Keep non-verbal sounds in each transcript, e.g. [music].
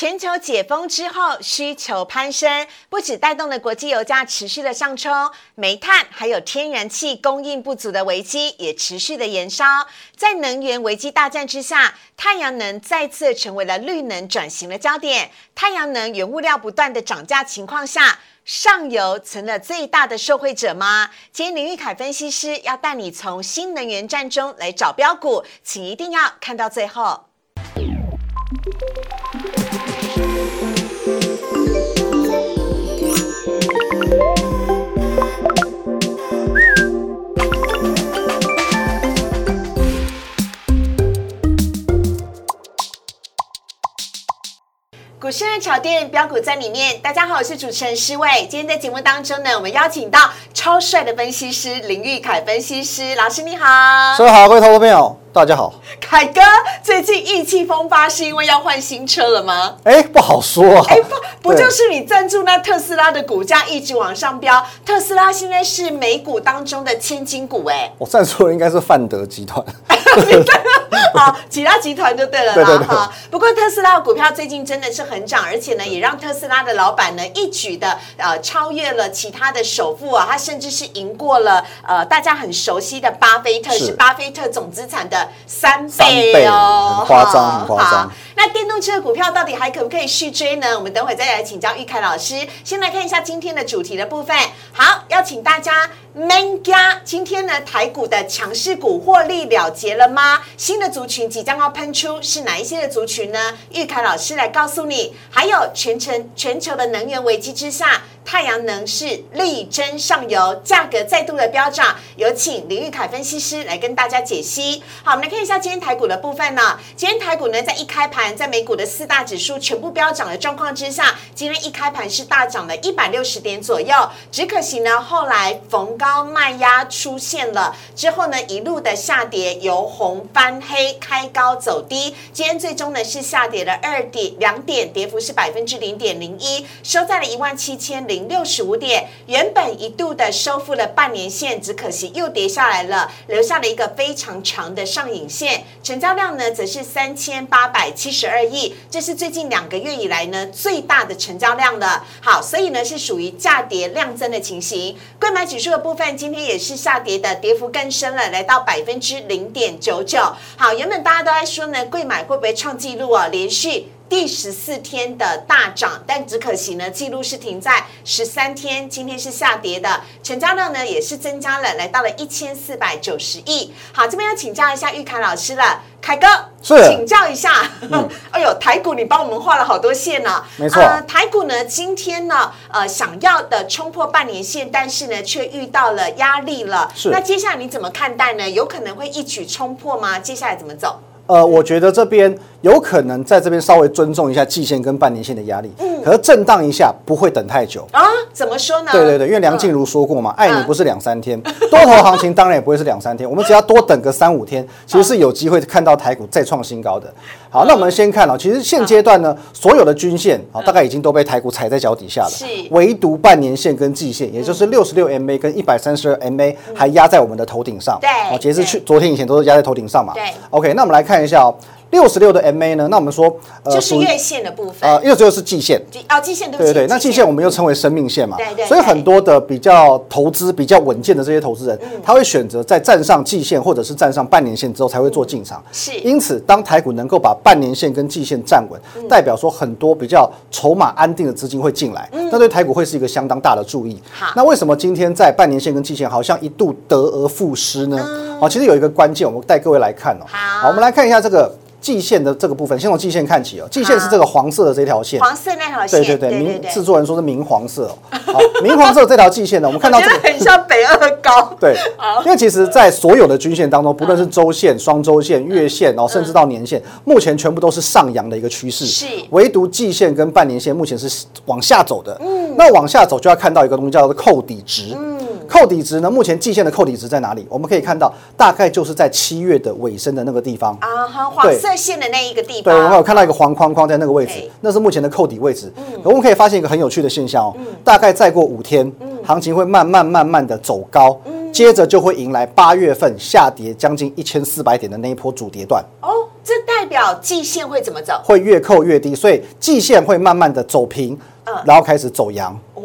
全球解封之后，需求攀升，不止带动了国际油价持续的上冲，煤炭还有天然气供应不足的危机也持续的延烧。在能源危机大战之下，太阳能再次成为了绿能转型的焦点。太阳能原物料不断的涨价情况下，上游成了最大的受惠者吗？今天林玉凯分析师要带你从新能源战中来找标股，请一定要看到最后。股市的炒店标股在里面。大家好，我是主持人施伟。今天在节目当中呢，我们邀请到超帅的分析师林玉凯分析师老师，你好。所有好，各位投资朋友，大家好。凯哥，最近意气风发是因为要换新车了吗？哎，不好说啊。哎，不不就是你赞助那特斯拉的股价一直往上飙？特斯拉现在是美股当中的千金股，哎。我赞助的应该是范德集团。[laughs] [laughs] 好，其他集团就对了啦。哈，不过特斯拉的股票最近真的是很涨，而且呢，也让特斯拉的老板呢一举的呃超越了其他的首富啊，他甚至是赢过了呃大家很熟悉的巴菲特，是巴菲特总资产的三倍哦，夸张，夸张。那电动车的股票到底还可不可以续追呢？我们等会再来请教玉凯老师。先来看一下今天的主题的部分。好，要请大家。Man 家，今天呢台股的强势股获利了结了吗？新的族群即将要喷出，是哪一些的族群呢？玉凯老师来告诉你。还有全程全球的能源危机之下。太阳能是力争上游，价格再度的飙涨。有请林玉凯分析师来跟大家解析。好，我们来看一下今天台股的部分呢。今天台股呢，在一开盘，在美股的四大指数全部飙涨的状况之下，今天一开盘是大涨了一百六十点左右。只可惜呢，后来逢高卖压出现了，之后呢，一路的下跌，由红翻黑，开高走低。今天最终呢，是下跌了二点两点，跌幅是百分之零点零一，收在了一万七千。零六十五点，原本一度的收复了半年线，只可惜又跌下来了，留下了一个非常长的上影线。成交量呢，则是三千八百七十二亿，这是最近两个月以来呢最大的成交量了。好，所以呢是属于价跌量增的情形。贵买指数的部分，今天也是下跌的，跌幅更深了，来到百分之零点九九。好，原本大家都在说呢，贵买会不会创纪录啊？连续。第十四天的大涨，但只可惜呢，记录是停在十三天，今天是下跌的，成交量呢也是增加了，来到了一千四百九十亿。好，这边要请教一下玉凯老师了，凯哥，是，请教一下。[laughs] 哎呦，台股你帮我们画了好多线呢，没错。呃台股呢今天呢，呃，想要的冲破半年线，但是呢却遇到了压力了。是，那接下来你怎么看待呢？有可能会一举冲破吗？接下来怎么走？呃，我觉得这边。有可能在这边稍微尊重一下季线跟半年线的压力，嗯，可是震荡一下不会等太久。啊？怎么说呢？对对对，因为梁静茹说过嘛，爱你不是两三天，多头行情当然也不会是两三天，我们只要多等个三五天，其实是有机会看到台股再创新高的。好，那我们先看了，其实现阶段呢，所有的均线啊，大概已经都被台股踩在脚底下了，是，唯独半年线跟季线，也就是六十六 MA 跟一百三十二 MA 还压在我们的头顶上，对，哦，截至去昨天以前都是压在头顶上嘛，对，OK，那我们来看一下哦。六十六的 MA 呢？那我们说，呃，就是月线的部分。呃，六十六是季线。哦，季线对对对。那季线我们又称为生命线嘛。对对。所以很多的比较投资比较稳健的这些投资人，他会选择在站上季线或者是站上半年线之后才会做进场。是。因此，当台股能够把半年线跟季线站稳，代表说很多比较筹码安定的资金会进来，那对台股会是一个相当大的注意。好。那为什么今天在半年线跟季线好像一度得而复失呢？好，其实有一个关键，我们带各位来看哦。好。我们来看一下这个。季线的这个部分，先从季线看起哦。季线是这个黄色的这条线，黄色那条线。对对对，明制作人说是明黄色哦。好，[laughs] 明黄色这条季线呢，我们看到这个很像北二高。[laughs] 对，因为其实，在所有的均线当中，不论是周线、双周线、月线，然后甚至到年线，目前全部都是上扬的一个趋势。是，唯独季线跟半年线目前是往下走的。嗯，那往下走就要看到一个东西叫做扣底值。嗯。扣底值呢，目前季线的扣底值在哪里？我们可以看到，大概就是在七月的尾声的那个地方。啊，黄色线的那一个地方对，我们有，看到一个黄框框在那个位置，那是目前的扣底位置。嗯我们可以发现一个很有趣的现象哦，大概再过五天，行情会慢慢慢慢的走高，接着就会迎来八月份下跌将近一千四百点的那一波主跌段，哦，这代表季线会怎么走？会越扣越低，所以季线会慢慢的走平嗯，然后开始走阳。哦，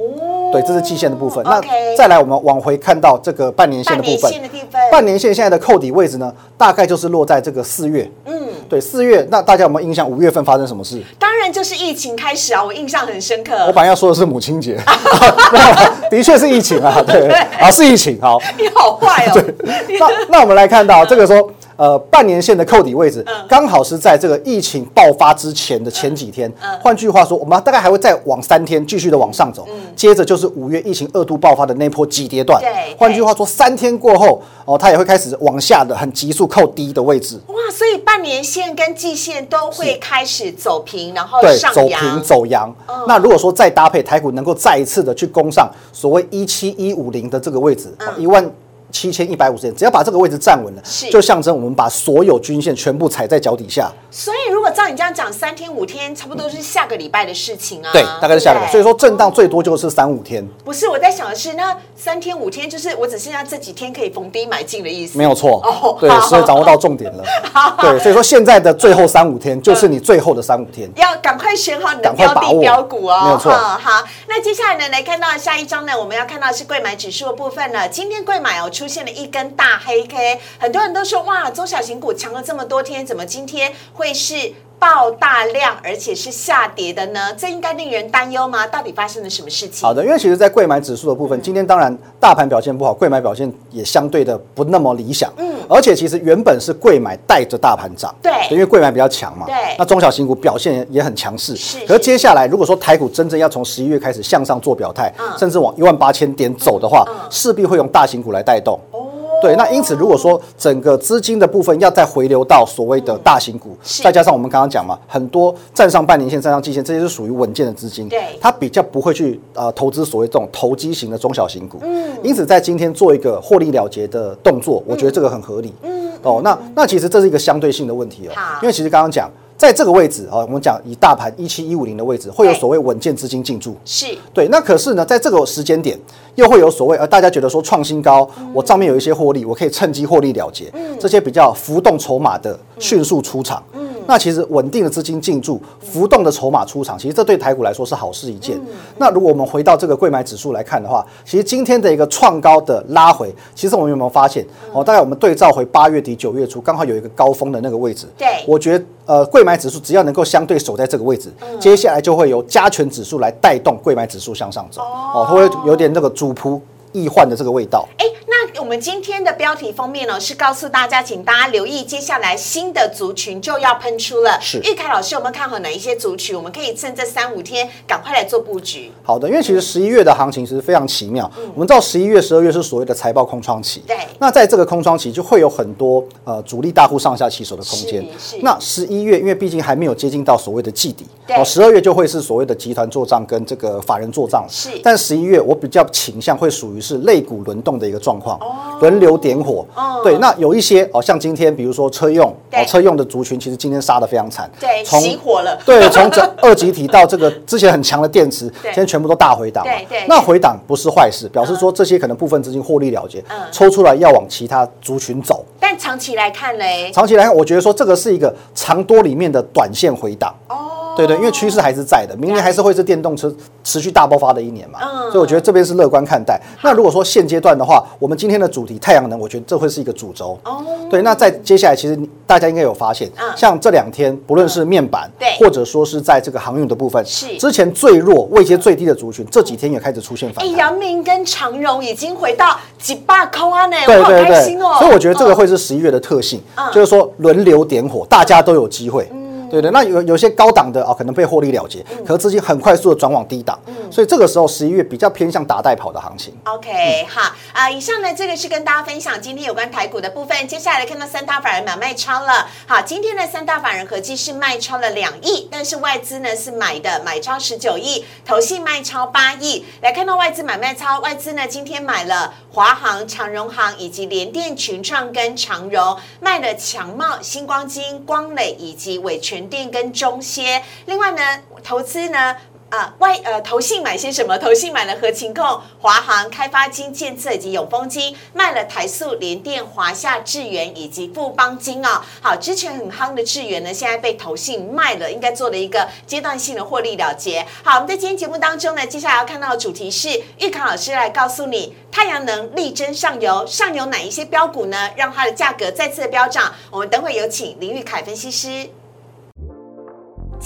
对，这是季线的部分。那再来，我们往回看到这个半年线的部分半年线的地分。半年线现在的扣底位置呢，大概就是落在这个四月。嗯，对，四月。那大家有没有印象？五月份发生什么事？当然就是疫情开始啊，我印象很深刻。我本来要说的是母亲节，[laughs] [laughs] 的确是疫情啊，对，啊是疫情。好，[laughs] 你好坏哦，对那那我们来看到这个说，呃，半年线的扣底位置刚好是在这个疫情爆发之前的前几天。换句话说，我们大概还会再往三天继续的往上走，接着就是五月疫情二度爆发的那波急跌段对。换句话说，三天过后，哦，它也会开始往下的很急速扣低的位置。哇，所以半年线跟季线都会开始走平，然后对，上走平。走阳。那如果说再搭配台股能够再一次的去攻上所谓一七一五零的这个位置，一万。七千一百五十点，只要把这个位置站稳了是，就象征我们把所有均线全部踩在脚底下。所以如果照你这样讲，三天五天差不多是下个礼拜的事情啊。对，大概是下个礼拜。所以说震荡最多就是三五天，不是我在想的是，那三天五天就是我只剩下这几天可以逢低买进的意思。没有错哦。对，好所以掌握到重点了。[laughs] 对，所以说现在的最后三五天就是你最后的三五天。[laughs] 要赶快选好你的标的标股哦，没有错好，那接下来呢，来看到下一张呢，我们要看到是贵买指数的部分了。今天贵买哦出出现了一根大黑 K，很多人都说哇，中小型股强了这么多天，怎么今天会是？爆大量，而且是下跌的呢，这应该令人担忧吗？到底发生了什么事情？好的，因为其实，在贵买指数的部分，今天当然大盘表现不好，贵买表现也相对的不那么理想。嗯，而且其实原本是贵买带着大盘涨，对因为贵买比较强嘛。对那中小型股表现也很强势。是可是接下来，如果说台股真正要从十一月开始向上做表态，嗯甚至往一万八千点走的话，势必会用大型股来带动。哦，对，那因此如果说整个资金的部分要再回流到所谓的大型股，是。再加上我们刚刚讲嘛，很多站上半年线、站上季线，这些是属于稳健的资金，对。它比较不会去呃投资所谓这种投机型的中小型股，嗯，因此在今天做一个获利了结的动作，我觉得这个很合理，嗯，哦，那那其实这是一个相对性的问题哦，因为其实刚刚讲。在这个位置啊，我们讲以大盘一七一五零的位置，会有所谓稳健资金进驻。是。对，那可是呢，在这个时间点，又会有所谓，呃，大家觉得说创新高，我账面有一些获利，我可以趁机获利了结，这些比较浮动筹码的迅速出场。那其实稳定的资金进驻，浮动的筹码出场，其实这对台股来说是好事一件。那如果我们回到这个贵买指数来看的话，其实今天的一个创高的拉回，其实我们有没有发现？哦，大概我们对照回八月底九月初，刚好有一个高峰的那个位置。对我觉得呃，贵买指数只要能够相对守在这个位置，接下来就会由加权指数来带动贵买指数向上走。哦，它会有点那个主仆易患的这个味道。哎，那我们今天的标题封面呢，是告诉大家，请大家留意，接下来新的族群就要喷出了。是玉凯老师有没有看好哪一些族群？我们可以趁这三五天赶快来做布局。好的，因为其实十一月的行情其实非常奇妙。我们知道十一月、十二月是所谓的财报空窗期。对那在这个空窗期，就会有很多呃主力大户上下其手的空间。那十一月，因为毕竟还没有接近到所谓的季底，对哦，十二月就会是所谓的集团做账跟这个法人做账。是但十一月我比较倾向会属于是肋骨轮动的一个状况，轮流点火。哦对，那有一些哦，像今天比如说车用，哦，车用的族群其实今天杀的非常惨。对，从熄火了。[laughs] 对，从这二级体到这个之前很强的电池，对现在全部都大回档。对对那回档不是坏事，表示说这些可能部分资金获利了结嗯，抽出来要往其他族群走。但长期来看嘞，长期来看，我觉得说这个是一个长多里面的短线回档。哦，对对，因为趋势还是在的，明年还是会是电动车持续大爆发的一年嘛，嗯所以我觉得这边是乐观看待。那如果说现阶段的话，我们今天的主题太阳能，我觉得这会是一个主轴。哦对，那在接下来，其实大家应该有发现，嗯像这两天，不论是面板，对或者说是在这个航运的部分，是之前最弱、位阶最低的族群，这几天也开始出现反哎，弹。阳明跟长荣已经回到几百空啊呢，对我好对对，开心哦。所以我觉得这个嗯会是十一月的特性，嗯就是说轮流点火，大家都有机会。对对，那有有些高档的啊，可能被获利了结，可是资金很快速的转往低档，所以这个时候十一月比较偏向打带跑的行情。OK，好啊、以上呢这个是跟大家分享今天有关台股的部分。接下来看到三大法人买卖超了，好，今天的三大法人合计是卖超了两亿，但是外资呢是买的买超十九亿，投信卖超八亿。来看到外资买卖超，外资呢今天买了华航、长荣航以及联电、群创跟长荣，卖了强茂、星光金、光磊以及伟全电跟中歇。另外呢，投资呢。啊，外呃，投信买些什么？投信买了合情控、华航、开发金、建策以及永丰金，卖了台塑、联电、华夏、智源以及富邦金哦。好，之前很夯的智源呢，现在被投信卖了，应该做了一个阶段性的获利了结。好，我们在今天节目当中呢，接下来要看到的主题是玉康老师来告诉你，太阳能力争上游，上游哪一些标股呢，让它的价格再次的飙涨？我们等会有请林玉凯分析师。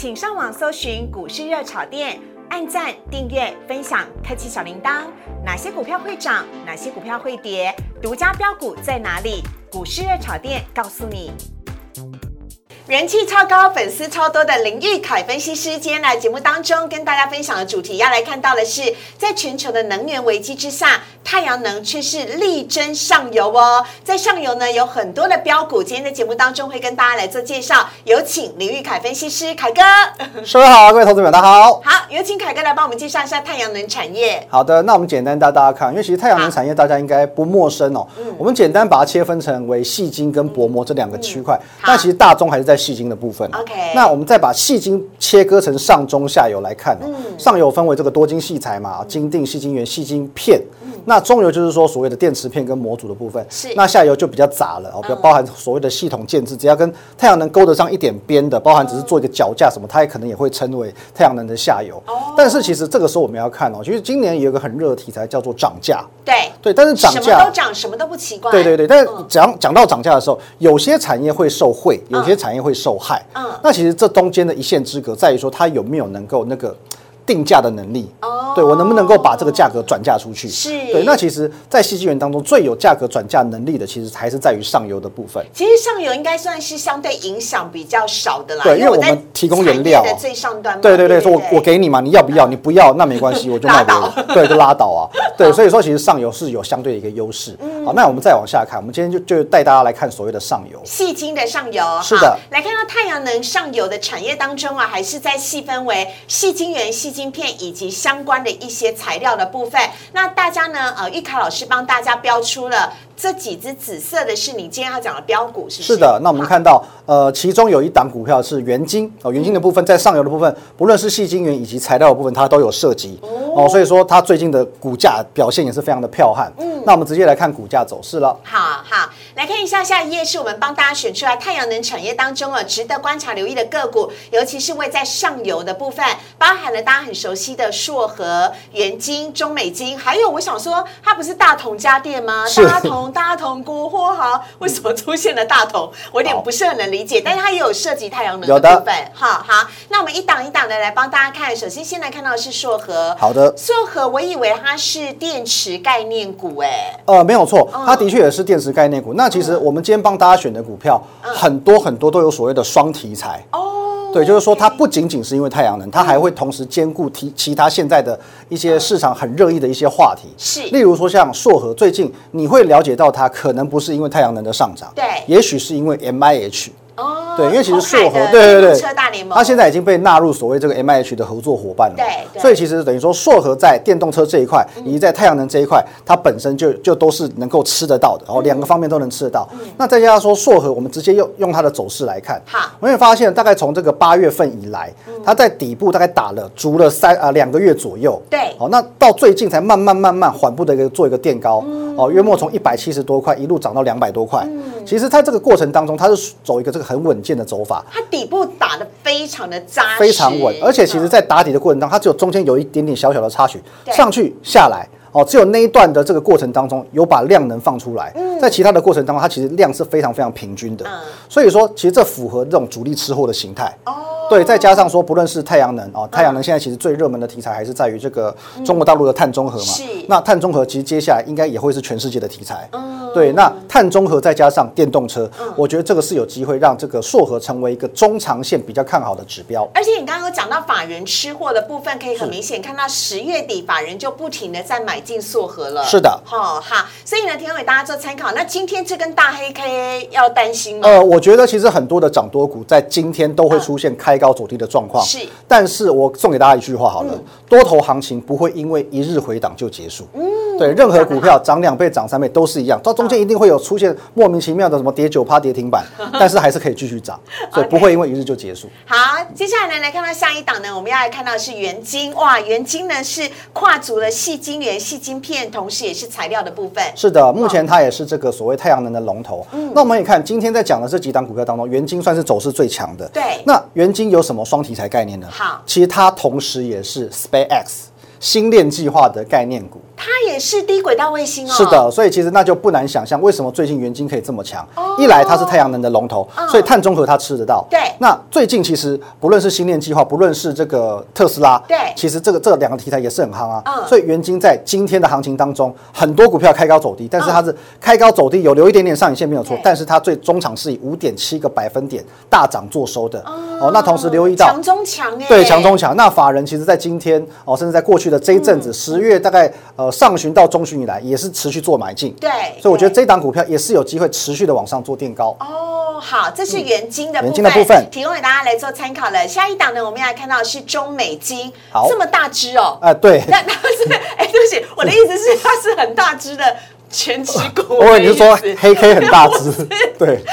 请上网搜寻股市热炒店，按赞、订阅、分享，开启小铃铛。哪些股票会涨？哪些股票会跌？独家标股在哪里？股市热炒店告诉你。人气超高、粉丝超多的林玉凯分析师，今天来节目当中跟大家分享的主题，要来看到的是，在全球的能源危机之下，太阳能却是力争上游哦。在上游呢，有很多的标股，今天的节目当中会跟大家来做介绍。有请林玉凯分析师凯哥。各位好，各位投资者大家好。好，有请凯哥来帮我们介绍一下太阳能产业。好的，那我们简单带大家看，因为其实太阳能产业大家应该不陌生哦。我们简单把它切分成为细晶跟薄膜这两个区块，但其实大宗还是在细晶的部分。OK 那我们再把细晶切割成上中下游来看哦。上游分为这个多晶细材嘛，晶锭、细晶圆、细晶片。那中游就是说所谓的电池片跟模组的部分。是那下游就比较杂了哦，比较包含所谓的系统建制，只要跟太阳能勾得上一点边的，包含只是做一个脚架什么，它也可能也会称为太阳能的下游。但是其实这个时候我们要看哦，其实今年有一个很热的题材叫做涨价。对，对，但是涨什么价都涨，什么都不奇怪。对对对，但是讲讲到涨价的时候，有些产业会受惠，有些产业会受害。嗯那其实这中间的一线之隔在于说，它有没有能够那个定价的能力。哦对我能不能够把这个价格转嫁出去？是对。那其实，在细晶圆当中，最有价格转嫁能力的，其实还是在于上游的部分。其实上游应该算是相对影响比较少的啦，对因为我在们提供原料的最上端。对对对，说我我给你嘛，你要不要？你不要那没关系，[laughs] 我就卖给拉你。[laughs] 对，就拉倒啊。[laughs] 对，所以说其实上游是有相对的一个优势。嗯好，那我们再往下看，我们今天就就带大家来看所谓的上游。细晶的上游，是的来看到太阳能上游的产业当中啊，还是在细分为细晶圆、细晶片以及相关的一些材料的部分。那大家呢，呃，玉凯老师帮大家标出了这几只紫色的，是你今天要讲的标股，是？是的，那我们看到，呃，其中有一档股票是元晶哦，元晶的部分在上游的部分，不论是细晶圆以及材料的部分，它都有涉及哦，所以说它最近的股价表现也是非常的彪悍。嗯，那我们直接来看股价走势了。好好来看一下下一页，是我们帮大家选出来太阳能产业当中啊，值得观察留意的个股，尤其是位在上游的部分，包含了大家很熟悉的硕和、元晶、中美金，还有我想说，它不是大同家电吗？是大同、大同、国货哈，为什么出现了大同？[laughs] 我有点不是很能理解，但是它也有涉及太阳能的的部分。好好，那我们一档一档的来帮大家看，首先先来看到的是硕和，好的，硕和我以为它是电池概念股，哎，呃，没有错，它的确也是电池概念股。那其实我们今天帮大家选的股票，很多很多都有所谓的双题材。哦。对，就是说它不仅仅是因为太阳能，它还会同时兼顾其其他现在的一些市场很热议的一些话题。是例如说像硕和，最近你会了解到它可能不是因为太阳能的上涨，对也许是因为 M I H。哦，对，因为其实鸿硕和，对对对，车大联盟，它现在已经被纳入所谓这个 M I H 的合作伙伴了嘛。对对。所以其实等于说硕和在电动车这一块，以及在太阳能这一块，它本身就就都是能够吃得到的，然后两个方面都能吃得到。那再加上说硕和，我们直接用用它的走势来看，好。我们会发现大概从这个八月份以来，它在底部大概打了足了三啊两个月左右。对。好，那到最近才慢慢慢慢缓步的一个做一个垫高，哦，约莫从一百七十多块一路涨到两百多块。其实它这个过程当中，它是走一个这个很稳健的走法。它底部打的非常的扎实，非常稳，而且其实，嗯在打底的过程当中，它只有中间有一点点小小的插曲对，上去下来。哦，只有那一段的这个过程当中有把量能放出来，在其他的过程当中，它其实量是非常非常平均的嗯，所以说其实这符合这种主力吃货的形态。哦，对，再加上说，不论是太阳能哦，太阳能现在其实最热门的题材还是在于这个中国大陆的碳中和嘛。是那碳中和其实接下来应该也会是全世界的题材。对，那碳中和再加上电动车，我觉得这个是有机会让这个硕和成为一个中长线比较看好的指标。而且你刚刚有讲到法人吃货的部分，可以很明显看到十月底法人就不停的在买进硕和了。是的，好好，所以呢，提供给大家做参考。那今天这根大黑 K 要担心吗？呃，我觉得其实很多的涨多股在今天都会出现开高走低的状况。是，但是我送给大家一句话好了，多头行情不会因为一日回档就结束。嗯，对，任何股票涨两倍、涨三倍都是一样，到中间一定会有出现莫名其妙的什么跌九趴跌停板，[laughs] 但是还是可以继续涨，所以不会因为一日就结束。好，接下来呢，来看到下一档呢，我们要来看到的是元晶。哇，元晶呢是跨足了细晶圆、细晶片，同时也是材料的部分。是的，目前它也是这个所谓太阳能的龙头。嗯那我们也看今天在讲的这几档股票当中，元晶算是走势最强的。对那元晶有什么双题材概念呢？好其实它同时也是 SpaceX 星链计划的概念股。它也是低轨道卫星哦。是，的，所以其实那就不难想象，为什么最近元晶可以这么强。哦一来它是太阳能的龙头，嗯所以碳中和它吃得到。对那最近其实不论是星链计划，不论是这个特斯拉，对其实这个这两个题材也是很夯啊。嗯所以元晶在今天的行情当中，很多股票开高走低，但是它是开高走低，有留一点点上影线没有错，但是它最终场是以五点七个百分点大涨做收的。哦，那同时留意到强中强哎，对，强中强。那法人其实在今天哦，甚至在过去的这一阵子，十、月大概呃上旬到中旬以来，也是持续做买进。对所以我觉得对这档股票也是有机会持续的往上做垫高。哦，好，这是元金的部分，元晶的部分提供给大家来做参考了。下一档呢，我们要来看到的是中美金，好这么大只哦。啊、对，那 [laughs] 那是，哎，对不起，我的意思是它是很大只的全指股。[laughs] 我以为你是说黑 K 很大只 [laughs] 对。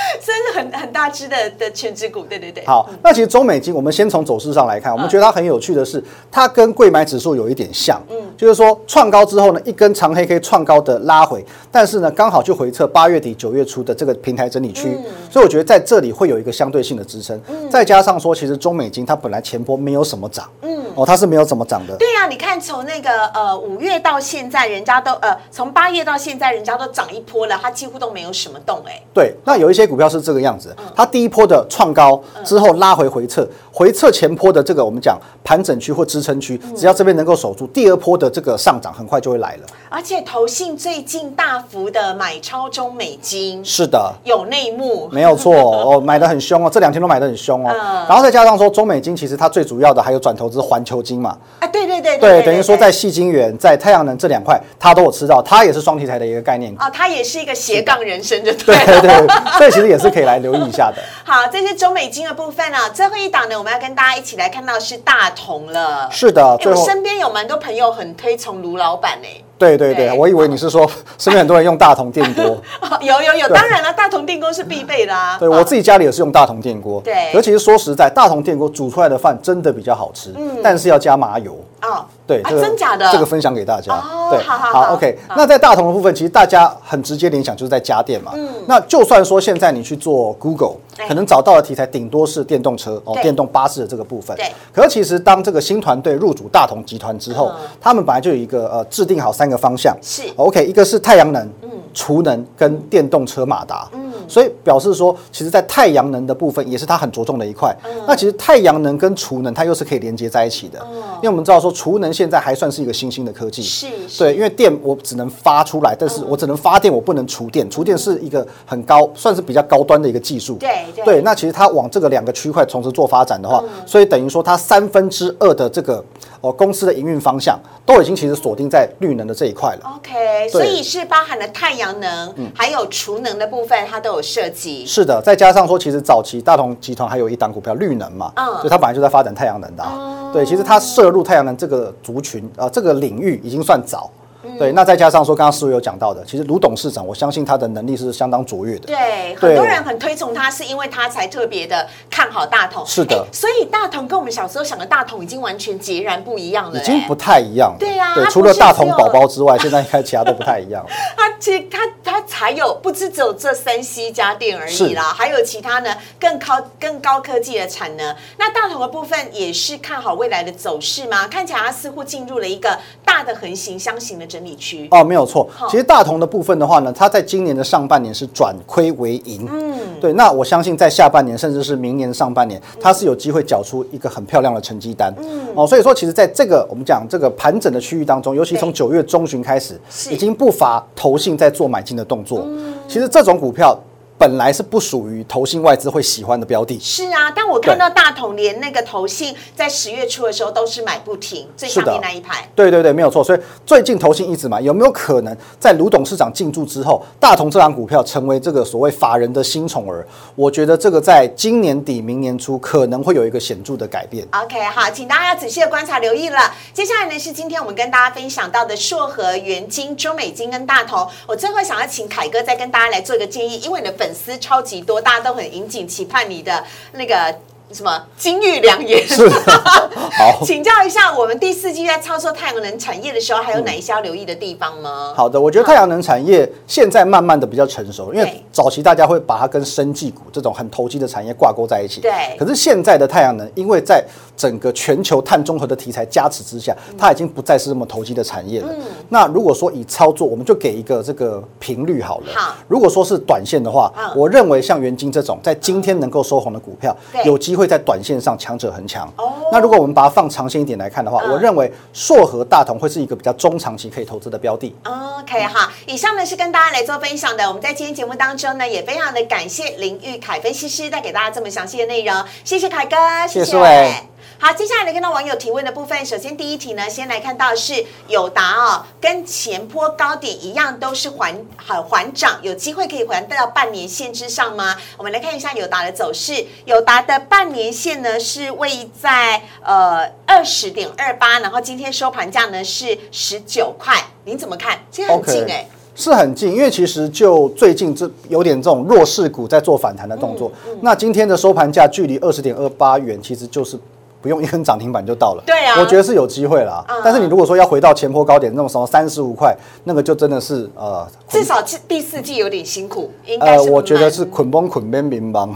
很很大只的的全指股，对对对。好，那其实中美金，我们先从走势上来看，我们觉得它很有趣的是，它跟贵买指数有一点像，嗯，就是说创高之后呢，一根长黑 K 创高的拉回，但是呢，刚好就回测八月底九月初的这个平台整理区，所以我觉得在这里会有一个相对性的支撑，再加上说，其实中美金它本来前波没有什么涨，嗯，哦，它是没有怎么涨的，对呀、你看从那个呃五月到现在，人家都呃从八月到现在，人家都涨一波了，它几乎都没有什么动哎。对，那有一些股票是这个样子，它第一波的创高之后拉回回撤，回撤前坡的这个我们讲盘整区或支撑区，只要这边能够守住，第二波的这个上涨很快就会来了。而且投信最近大幅的买超中美金，是的，有内幕。没有错哦，买的很凶哦，这两天都买的很凶哦。嗯然后再加上说中美金，其实它最主要的还有转投资环球金嘛，啊，对对对对，等于说在细晶圆、在太阳能这两块，它都有吃到，它也是双题材的一个概念股。哦，它也是一个斜杠人生，就对对了。对，所以其实也是可以来留意一下的。好，这是中美金的部分啊。最后一档呢，我们要跟大家一起来看到是大同了。是的，我身边有蛮多朋友很推崇卢老板哎。对对对，对我以为你是说 [laughs] 身边很多人用大同电锅。[laughs] 哦有有有，当然了，大同电锅是必备的啊。对我自己家里也是用大同电锅，对尤其是说实在，大同电锅煮出来的饭真的比较好吃，但是要加麻油。啊，对，啊这个真假的这个分享给大家。哦对，好好好 OK。那在大同的部分，其实大家很直接联想就是在家电嘛。嗯。那就算说现在你去做 Google，对可能找到的题材顶多是电动车哦，电动巴士的这个部分。对。可是其实当这个新团队入主大同集团之后嗯，他们本来就有一个呃制定好三个方向。是 OK，一个是太阳能、储能跟电动车马达。嗯。所以表示说，其实，在太阳能的部分也是它很着重的一块。那其实太阳能跟储能它又是可以连接在一起的，因为我们知道说储能现在还算是一个新兴的科技。是是对，因为电我只能发出来，但是我只能发电，我不能储电。储电是一个很高，算是比较高端的一个技术。对对对，那其实它往这个两个区块同时做发展的话，所以等于说它三分之二的这个哦公司的营运方向都已经其实锁定在绿能的这一块了。OK，所以是包含了太阳能，还有储能的部分，它都有涉及。是的，再加上说，其实早期大同集团还有一档股票绿能嘛，嗯所以它本来就在发展太阳能的、啊。对，其实它涉入太阳能这个族群，呃，这个领域已经算早。对，那再加上说，刚刚师傅有讲到的，其实卢董事长，我相信他的能力是相当卓越的。对，很多人很推崇他，是因为他才特别的看好大同。是的哎所以大同跟我们小时候想的大同已经完全截然不一样了。哎已经不太一样了。对啊对，除了大同宝宝之外，现在应该其他都不太一样了。[laughs] 它其实他他才有不止只有这三 C 家电而已啦，还有其他呢更高更高科技的产能。那大同的部分也是看好未来的走势吗？看起来他似乎进入了一个大的横行箱型的整理区。哦，没有错。其实大同的部分的话呢，它在今年的上半年是转亏为盈。嗯，对。那我相信在下半年，甚至是明年上半年，它是有机会缴出一个很漂亮的成绩单。嗯，哦，所以说，其实在这个我们讲这个盘整的区域当中，尤其从九月中旬开始，已经不乏投信在做买进的动作。其实这种股票本来是不属于投信外资会喜欢的标的。是啊，但我看到大同连那个投信在十月初的时候都是买不停，最上面那一排。对对对，没有错。所以最近投信一直买，有没有可能在卢董事长进驻之后，大同这档股票成为这个所谓法人的新宠儿？我觉得这个在今年底、明年初可能会有一个显著的改变。OK，好，请大家要仔细的观察、留意了。接下来呢是今天我们跟大家分享到的硕和、元金、中美金跟大同。我最后想要请凯哥再跟大家来做一个建议，因为你的粉粉丝超级多，大家都很引颈期盼你的那个什么金玉良言。是，[laughs] 好。请教一下，我们第四季在操作太阳能产业的时候，还有哪一些要留意的地方吗？好的，我觉得太阳能产业现在慢慢的比较成熟，因为早期大家会把它跟生技股这种很投机的产业挂钩在一起。对可是现在的太阳能，因为在整个全球碳中和的题材加持之下，它已经不再是这么投机的产业了。嗯那如果说以操作，我们就给一个这个频率好了。好如果说是短线的话，嗯我认为像元金这种在今天能够收红的股票对，有机会在短线上强者恒强。哦那如果我们把它放长线一点来看的话，嗯我认为硕和大同会是一个比较中长期可以投资的标的。OK 哈，以上呢是跟大家来做分享的。我们在今天节目当中呢，也非常的感谢林玉凯分析师带给大家这么详细的内容，谢谢凯哥，谢谢好，接下来来看到网友提问的部分。首先第一题呢，先来看到是友达哦，跟前坡高点一样，都是缓很缓涨，有机会可以还到半年线之上吗？我们来看一下友达的走势。友达的半年线呢是位在呃二十点二八，然后今天收盘价呢是十九块，您怎么看？很近哎、是很近，因为其实就最近这有点这种弱势股在做反弹的动作。嗯那今天的收盘价距离二十点二八元，其实就是不用一根涨停板就到了。对啊我觉得是有机会啦。嗯但是你如果说要回到前坡高点那种什么三十五块，那个就真的是呃，至少第第四季有点辛苦，应该呃，我觉得是捆绷捆边民帮。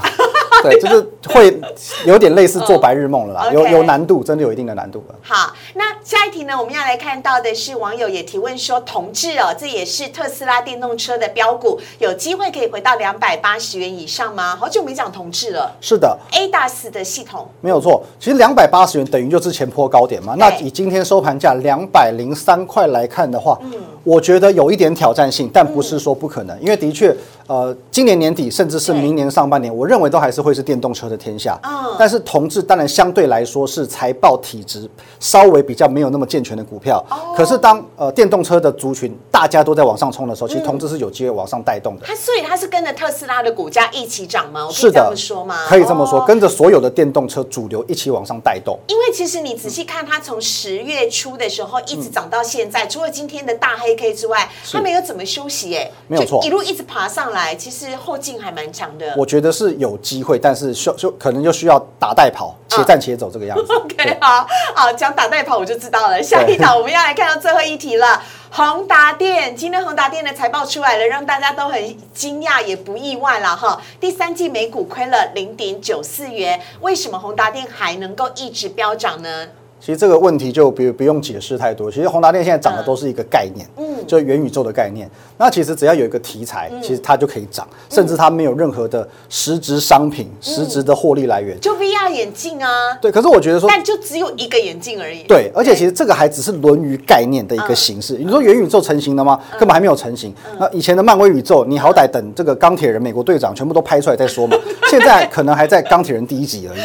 [laughs] 对，就是会有点类似做白日梦了啦，嗯有有难度，真的有一定的难度了。好，那下一题呢？我们要来看到的是网友也提问说，同志哦，这也是特斯拉电动车的标股，有机会可以回到两百八十元以上吗？好久没讲同志了是的，，ADAS 的系统，没有错，其实两百八十元等于就是前坡高点嘛。那以今天收盘价两百零三块来看的话，嗯我觉得有一点挑战性，但不是说不可能，因为的确，呃，今年年底甚至是明年上半年，我认为都还是会是电动车的天下。嗯但是同志当然相对来说是财报体质稍微比较没有那么健全的股票，哦可是当呃电动车的族群大家都在往上冲的时候，其实同志是有机会往上带动的。它所以它是跟着特斯拉的股价一起涨吗？是的这么说吗？可以这么说，哦跟着所有的电动车主流一起往上带动。因为其实你仔细看，它从十月初的时候一直涨到现在，除了今天的大黑 K 之外，它没有怎么休息，哎，没有错一路一直爬上来，其实后劲还蛮强的。我觉得是有机会，但是需就可能就需要打带跑，且战且走这个样子。OK，好好讲打带跑我就知道了。下一档我们要来看到最后一题了。宏达电今天宏达电的财报出来了，让大家都很惊讶，也不意外了哈。第三季每股亏了零点九四元，为什么宏达电还能够一直飙涨呢？其实这个问题就不不用解释太多。其实宏达电现在涨的都是一个概念，嗯，就元宇宙的概念。那其实只要有一个题材，其实它就可以涨，甚至它没有任何的实质商品、实质的获利来源。就 VR 眼镜啊，对，可是我觉得说，但就只有一个眼镜而已。对，而且其实这个还只是论于概念的一个形式。你说元宇宙成型了吗？根本还没有成型。那以前的漫威宇宙，你好歹等这个钢铁人、美国队长全部都拍出来再说嘛。[laughs] 现在可能还在钢铁人第一集而已。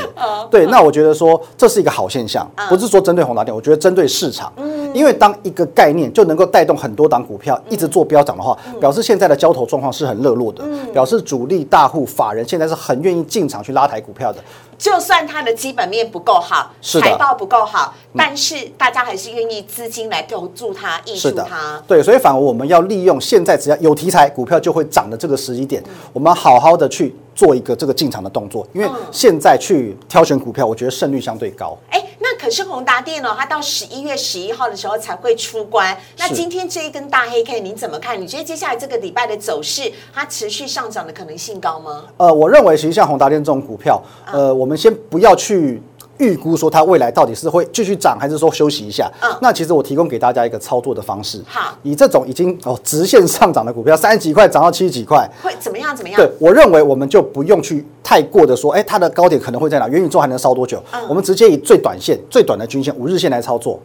对，那我觉得说这是一个好现象，不是说针对宏达电，我觉得针对市场。因为当一个概念就能够带动很多档股票一直做飙涨的话，表示现在的交投状况是很热络的，表示主力大户法人现在是很愿意进场去拉抬股票的。就算它的基本面不够好，是财报不够好，但是大家还是愿意资金来投注它、挹注它。，对，所以反而我们要利用现在只要有题材，股票就会涨的这个时机点，我们好好的去做一个这个进场的动作，因为现在去挑选股票，我觉得胜率相对高。哎，那可是宏达电哦，它到十一月十一号的时候才会出关。那今天这一根大黑 K 你怎么看？你觉得接下来这个礼拜的走势，它持续上涨的可能性高吗？呃，我认为其实像宏达电这种股票，呃，我们先不要去预估说它未来到底是会继续涨，还是说休息一下？嗯那其实我提供给大家一个操作的方式。好以这种已经哦直线上涨的股票，三十几块涨到七十几块，会怎么样？怎么样？对我认为我们就不用去太过的说，哎，它的高点可能会在哪？元宇宙还能烧多久？嗯我们直接以最短线、最短的均线五日线来操作。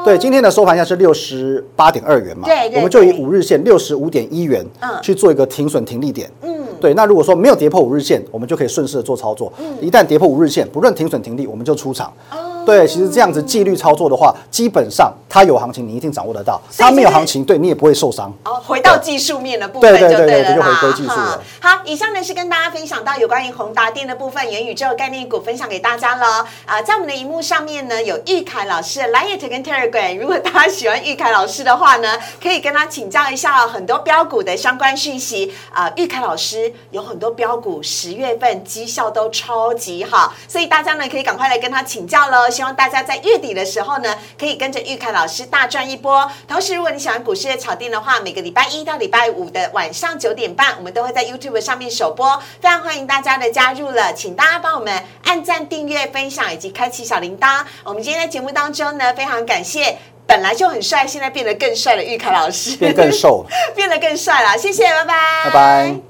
哦，对，今天的收盘价是六十八点二元嘛，对对我们就以对五日线六十五点一元，嗯。去做一个停损停利点，嗯，对。那如果说没有跌破五日线，我们就可以顺势的做操作，一旦跌破五日线，不论停损停利，我们就出场。哦对，其实这样子纪律操作的话，基本上它有行情，你一定掌握得到；它没有行情，对你也不会受伤。哦，回到技术面的部分对对就对对就了。回归技术了好，以上呢是跟大家分享到有关于宏达电的部分元宇宙概念股，分享给大家了。啊，在我们的荧幕上面呢有玉凯老师的 Light 跟 Telegram，如果大家喜欢玉凯老师的话呢，可以跟他请教一下很多标股的相关讯息。啊，玉凯老师有很多标股十月份绩效都超级好，所以大家呢可以赶快来跟他请教喽。希望大家在月底的时候呢，可以跟着玉凯老师大赚一波。同时，如果你喜欢股市的炒店的话，每个礼拜一到礼拜五的晚上九点半，我们都会在 YouTube 上面首播，非常欢迎大家的加入了，请大家帮我们按赞、订阅、分享以及开启小铃铛。我们今天在节目当中呢，非常感谢。本来就很帅，现在变得更帅的玉凯老师，变更瘦了。[laughs] 变得更帅了。谢谢，拜拜，拜拜。